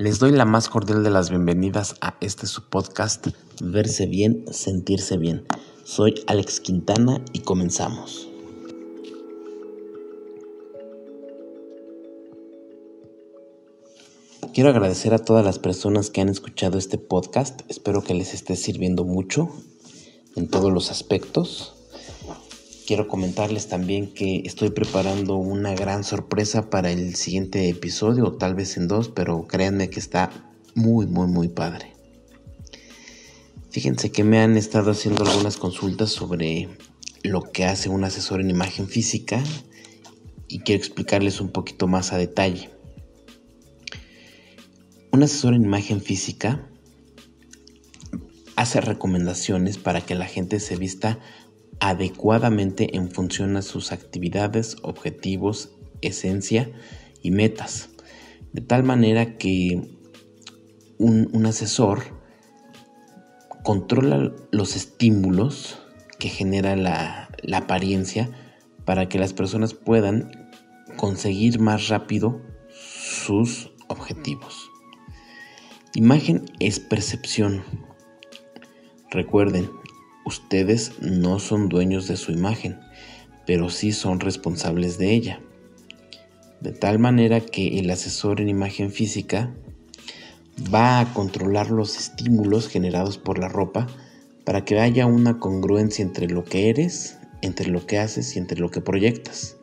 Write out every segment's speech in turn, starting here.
Les doy la más cordial de las bienvenidas a este su podcast, Verse bien, sentirse bien. Soy Alex Quintana y comenzamos. Quiero agradecer a todas las personas que han escuchado este podcast. Espero que les esté sirviendo mucho en todos los aspectos. Quiero comentarles también que estoy preparando una gran sorpresa para el siguiente episodio, o tal vez en dos, pero créanme que está muy, muy, muy padre. Fíjense que me han estado haciendo algunas consultas sobre lo que hace un asesor en imagen física y quiero explicarles un poquito más a detalle. Un asesor en imagen física hace recomendaciones para que la gente se vista adecuadamente en función a sus actividades, objetivos, esencia y metas. De tal manera que un, asesor controla los estímulos que genera la, apariencia para que las personas puedan conseguir más rápido sus objetivos. Imagen es percepción. Recuerden, Ustedes no son dueños de su imagen, pero sí son responsables de ella. De tal manera que el asesor en imagen física va a controlar los estímulos generados por la ropa para que haya una congruencia entre lo que eres, entre lo que haces y entre lo que proyectas.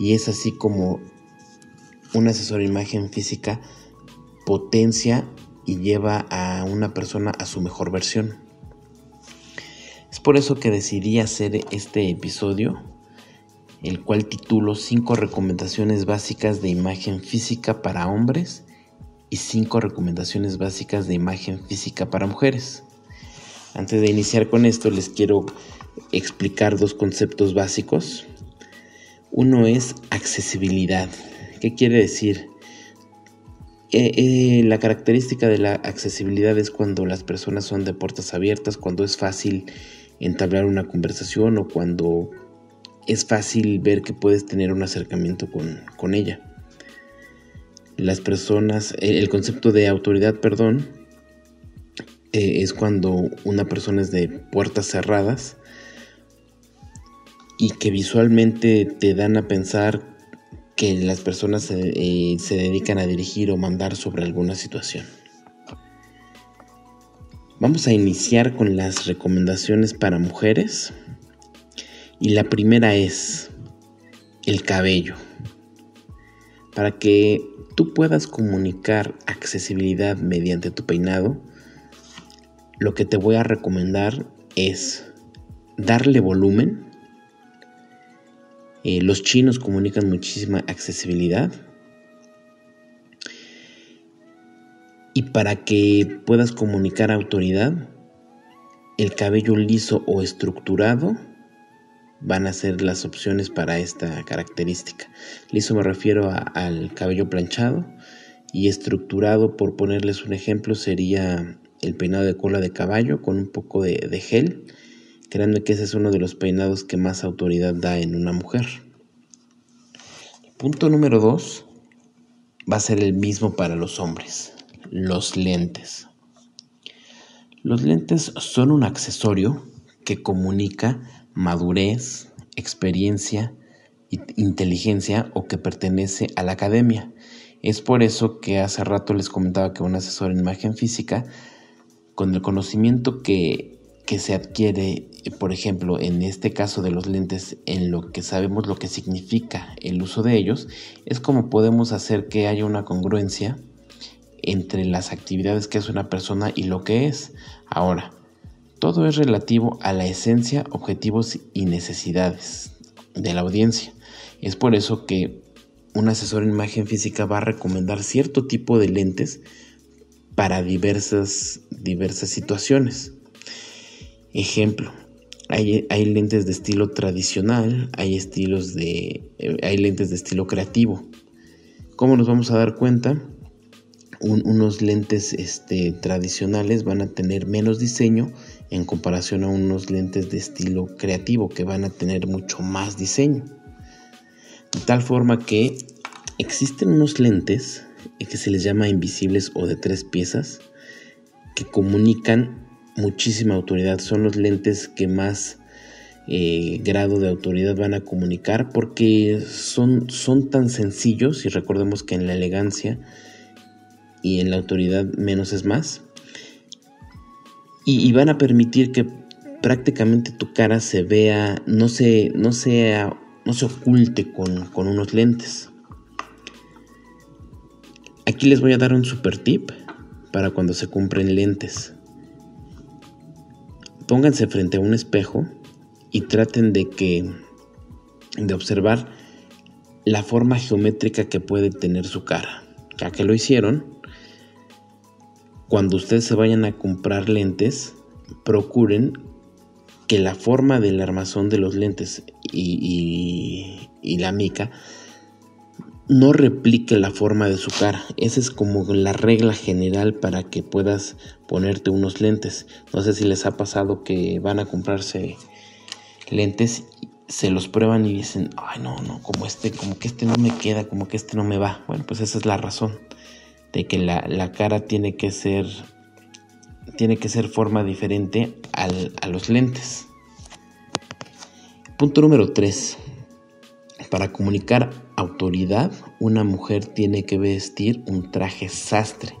Y es así como un asesor en imagen física potencia y lleva a una persona a su mejor versión. Es por eso que decidí hacer este episodio, el cual titulo 5 recomendaciones básicas de imagen física para hombres y 5 recomendaciones básicas de imagen física para mujeres. Antes de iniciar con esto les quiero explicar dos conceptos básicos. Uno es accesibilidad. ¿Qué quiere decir? Eh, eh, la característica de la accesibilidad es cuando las personas son de puertas abiertas, cuando es fácil entablar una conversación o cuando es fácil ver que puedes tener un acercamiento con, ella. Las personas, eh, el concepto de autoridad, perdón, eh, es cuando una persona es de puertas cerradas y que visualmente te dan a pensar que las personas eh, se dedican a dirigir o mandar sobre alguna situación. Vamos a iniciar con las recomendaciones para mujeres. Y la primera es el cabello. Para que tú puedas comunicar accesibilidad mediante tu peinado, lo que te voy a recomendar es darle volumen. Eh, los chinos comunican muchísima accesibilidad Y para que puedas comunicar autoridad, el cabello liso o estructurado van a ser las opciones para esta característica. Liso me refiero al cabello planchado y estructurado, por ponerles un ejemplo, sería el peinado de cola de caballo con un poco de, gel. Créanme que ese es uno de los peinados que más autoridad da en una mujer. punto número dos va a ser el mismo para los hombres los lentes. Los lentes son un accesorio que comunica madurez, experiencia, inteligencia o que pertenece a la academia. Es por eso que hace rato les comentaba que un asesor en imagen física, con el conocimiento que, que se adquiere, por ejemplo, en este caso de los lentes, en lo que sabemos lo que significa el uso de ellos, es como podemos hacer que haya una congruencia entre las actividades que hace una persona y lo que es. Ahora, todo es relativo a la esencia, objetivos y necesidades de la audiencia. Es por eso que un asesor en imagen física va a recomendar cierto tipo de lentes para diversas, diversas situaciones. Ejemplo, hay, lentes de estilo tradicional, hay, estilos de, eh, hay lentes de estilo creativo. ¿Cómo nos vamos a dar cuenta? Unos lentes este, tradicionales van a tener menos diseño en comparación a unos lentes de estilo creativo que van a tener mucho más diseño. De tal forma que existen unos lentes que se les llama invisibles o de tres piezas, que comunican muchísima autoridad. Son los lentes que más eh, grado de autoridad van a comunicar porque son, son tan sencillos y recordemos que en la elegancia y en la autoridad menos es más. Y, van a permitir que prácticamente tu cara se vea, no se, no sea, no se oculte con, con unos lentes. Aquí les voy a dar un super tip para cuando se compren lentes. Pónganse frente a un espejo y traten de que de observar la forma geométrica que puede tener su cara. Ya que lo hicieron, cuando ustedes se vayan a comprar lentes, procuren que la forma del armazón de los lentes y, la mica no replique la forma de su cara. Esa es como la regla general para que puedas ponerte unos lentes. No sé si les ha pasado que van a comprarse lentes, se los prueban y dicen, ay no, no, como este, como que este no me queda, como que este no me va. Bueno, pues esa es la razón de que la, cara tiene que ser tiene que ser forma diferente a los lentes. Punto número 3. Para comunicar autoridad, una mujer tiene que vestir un traje sastre,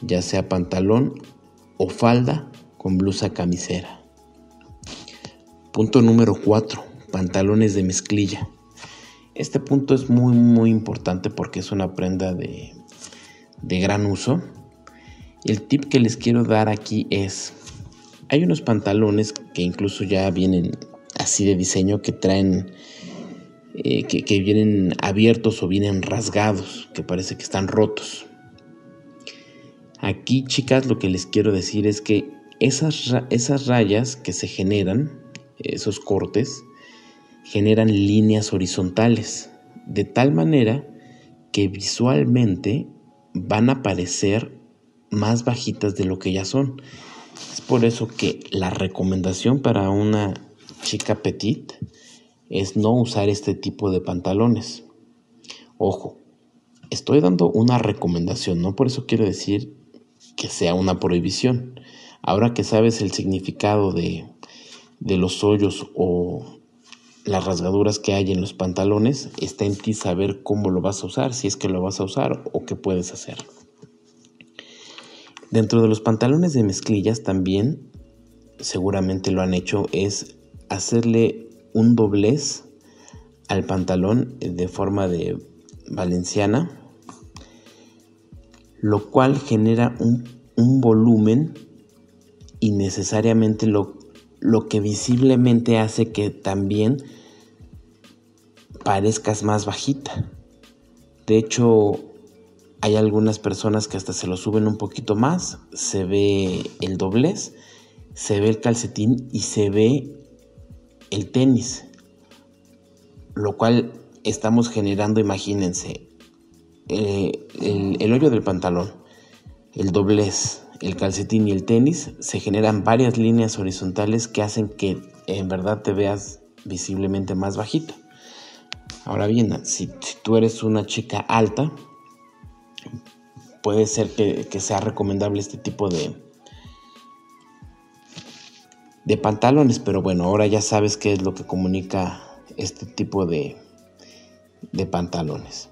ya sea pantalón o falda con blusa camisera. Punto número 4. Pantalones de mezclilla. Este punto es muy muy importante porque es una prenda de de gran uso. El tip que les quiero dar aquí es, hay unos pantalones que incluso ya vienen así de diseño que traen, eh, que, vienen abiertos o vienen rasgados, que parece que están rotos. Aquí chicas lo que les quiero decir es que esas, esas rayas que se generan, esos cortes, generan líneas horizontales, de tal manera que visualmente van a parecer más bajitas de lo que ya son. Es por eso que la recomendación para una chica petit es no usar este tipo de pantalones. Ojo, estoy dando una recomendación, no por eso quiero decir que sea una prohibición. Ahora que sabes el significado de, de los hoyos o las rasgaduras que hay en los pantalones, está en ti saber cómo lo vas a usar, si es que lo vas a usar o qué puedes hacer. Dentro de los pantalones de mezclillas también, seguramente lo han hecho, es hacerle un doblez al pantalón de forma de valenciana, lo cual genera un, un volumen y necesariamente lo, lo que visiblemente hace que también parezcas más bajita. De hecho, hay algunas personas que hasta se lo suben un poquito más, se ve el doblez, se ve el calcetín y se ve el tenis. Lo cual estamos generando, imagínense, eh, el, el hoyo del pantalón, el doblez, el calcetín y el tenis, se generan varias líneas horizontales que hacen que en verdad te veas visiblemente más bajita. Ahora bien, si, tú eres una chica alta, puede ser que, sea recomendable este tipo de, de pantalones, pero bueno, ahora ya sabes qué es lo que comunica este tipo de, de pantalones.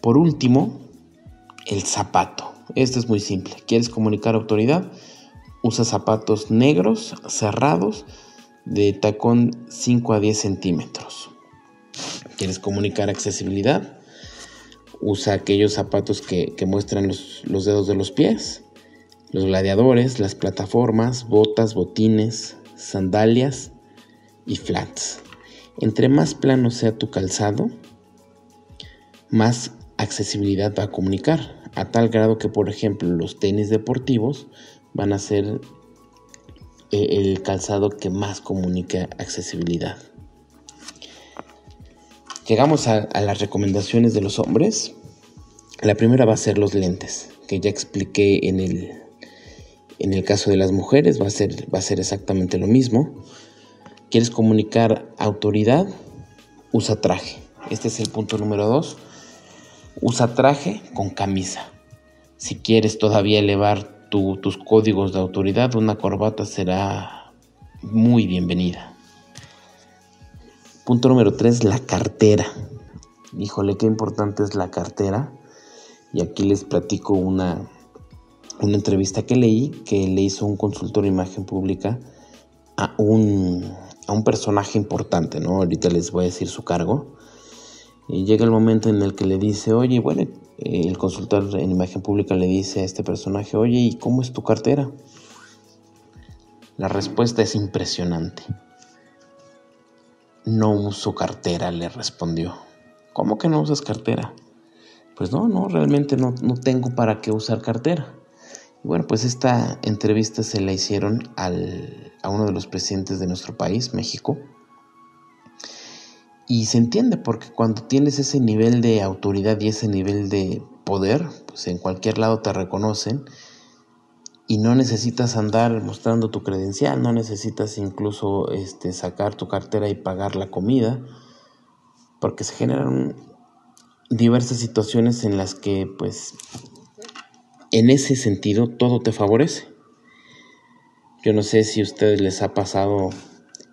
Por último, el zapato. Esto es muy simple. ¿Quieres comunicar autoridad? Usa zapatos negros, cerrados, de tacón 5 a 10 centímetros. ¿Quieres comunicar accesibilidad? Usa aquellos zapatos que, muestran los, los dedos de los pies, los gladiadores, las plataformas, botas, botines, sandalias y flats. Entre más plano sea tu calzado, más accesibilidad va a comunicar, a tal grado que, por ejemplo, los tenis deportivos van a ser eh, el calzado que más comunica accesibilidad. Llegamos a, las recomendaciones de los hombres. La primera va a ser los lentes, que ya expliqué en el, en el caso de las mujeres, va a, ser, va a ser exactamente lo mismo. ¿Quieres comunicar autoridad? Usa traje. Este es el punto número dos. Usa traje con camisa. Si quieres todavía elevar tus códigos de autoridad, una corbata será muy bienvenida. Punto número 3, la cartera. Híjole, qué importante es la cartera. Y aquí les platico una, una entrevista que leí que le hizo un consultor de imagen pública a un, a un personaje importante, ¿no? Ahorita les voy a decir su cargo. Y llega el momento en el que le dice, oye, bueno, el consultor en imagen pública le dice a este personaje, oye, ¿y cómo es tu cartera? La respuesta es impresionante. No uso cartera, le respondió. ¿Cómo que no usas cartera? Pues no, no, realmente no, no tengo para qué usar cartera. Y bueno, pues esta entrevista se la hicieron al, a uno de los presidentes de nuestro país, México. Y se entiende porque cuando tienes ese nivel de autoridad y ese nivel de poder, pues en cualquier lado te reconocen y no necesitas andar mostrando tu credencial, no necesitas incluso este, sacar tu cartera y pagar la comida, porque se generan diversas situaciones en las que pues en ese sentido todo te favorece. Yo no sé si a ustedes les ha pasado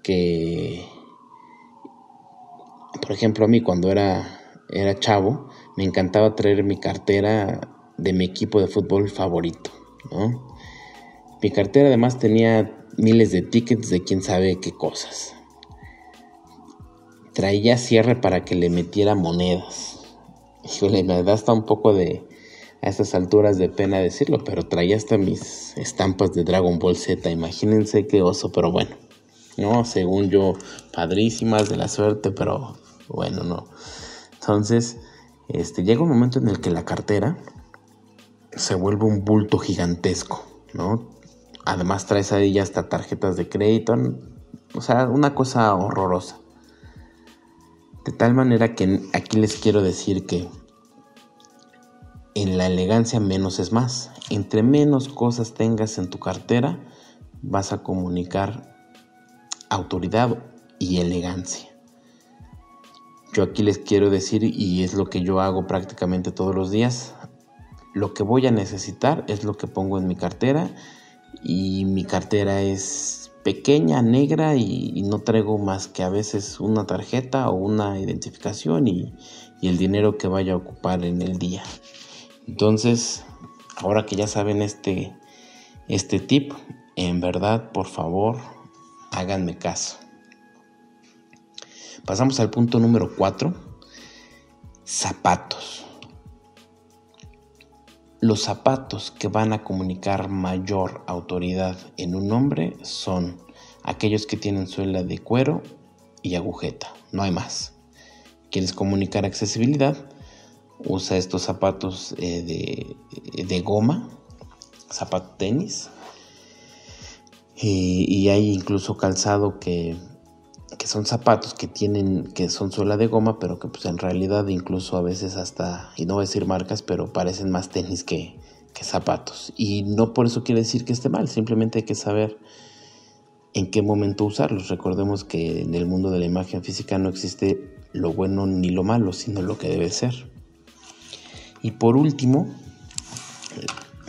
que, por ejemplo, a mí cuando era, era chavo, me encantaba traer mi cartera de mi equipo de fútbol favorito, ¿no? Mi cartera además tenía miles de tickets de quién sabe qué cosas. Traía cierre para que le metiera monedas. Híjole, me da hasta un poco de, a estas alturas de pena decirlo, pero traía hasta mis estampas de Dragon Ball Z. Imagínense qué oso, pero bueno. No, según yo, padrísimas de la suerte, pero bueno, no. Entonces, este, llega un momento en el que la cartera se vuelve un bulto gigantesco, ¿no? Además traes ahí hasta tarjetas de crédito. O sea, una cosa horrorosa. De tal manera que aquí les quiero decir que en la elegancia menos es más. Entre menos cosas tengas en tu cartera, vas a comunicar autoridad y elegancia. Yo aquí les quiero decir, y es lo que yo hago prácticamente todos los días, lo que voy a necesitar es lo que pongo en mi cartera y mi cartera es pequeña, negra y, no traigo más que a veces una tarjeta o una identificación y, y el dinero que vaya a ocupar en el día. Entonces, ahora que ya saben este, este tip, en verdad, por favor, háganme caso. Pasamos al punto número 4, zapatos. Los zapatos que van a comunicar mayor autoridad en un hombre son aquellos que tienen suela de cuero y agujeta, no hay más. ¿Quieres comunicar accesibilidad? Usa estos zapatos eh, de, goma, zapato tenis. y hay incluso calzado que son zapatos que tienen, que son suela de goma, pero que pues en realidad incluso a veces hasta, y no voy a decir marcas, pero parecen más tenis que, que zapatos. Y no por eso quiere decir que esté mal, simplemente hay que saber en qué momento usarlos. Recordemos que en el mundo de la imagen física no existe lo bueno ni lo malo, sino lo que debe ser. Y por último,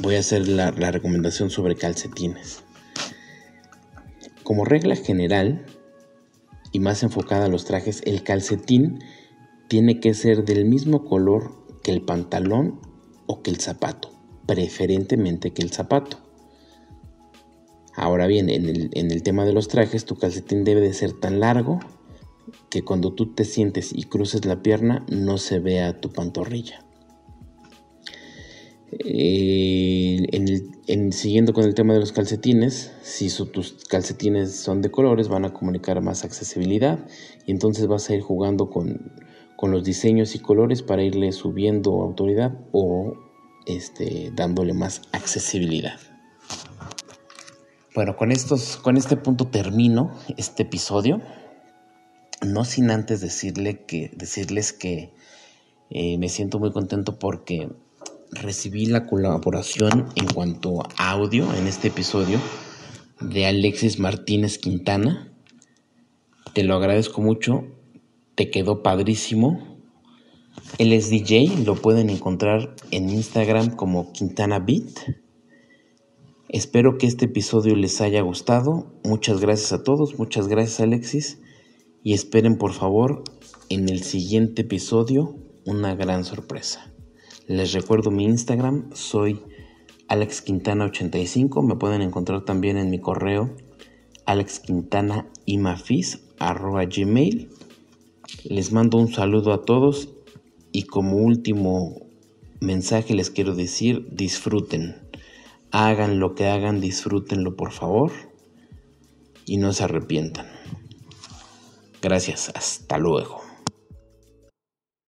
voy a hacer la, la recomendación sobre calcetines. Como regla general, y más enfocada a los trajes, el calcetín tiene que ser del mismo color que el pantalón o que el zapato, preferentemente que el zapato. Ahora bien, en el, tema de los trajes, tu calcetín debe de ser tan largo que cuando tú te sientes y cruces la pierna no se vea tu pantorrilla. Eh, en siguiendo con el tema de los calcetines, si tus calcetines son de colores van a comunicar más accesibilidad y entonces vas a ir jugando con, los diseños y colores para irle subiendo autoridad o este, dándole más accesibilidad. Bueno, con, estos, con este punto termino este episodio. No sin antes decirle que, decirles que eh, me siento muy contento porque recibí la colaboración en cuanto a audio en este episodio de Alexis Martínez Quintana. Te lo agradezco mucho, te quedó padrísimo. Él es DJ, lo pueden encontrar en Instagram como Quintana Beat. Espero que este episodio les haya gustado. Muchas gracias a todos, muchas gracias Alexis. Y esperen por favor en el siguiente episodio una gran sorpresa. Les recuerdo mi Instagram, soy AlexQuintana85. Me pueden encontrar también en mi correo alexquintanaimafis.gmail. Les mando un saludo a todos y como último mensaje les quiero decir, disfruten. Hagan lo que hagan, disfrútenlo por favor y no se arrepientan. Gracias, hasta luego.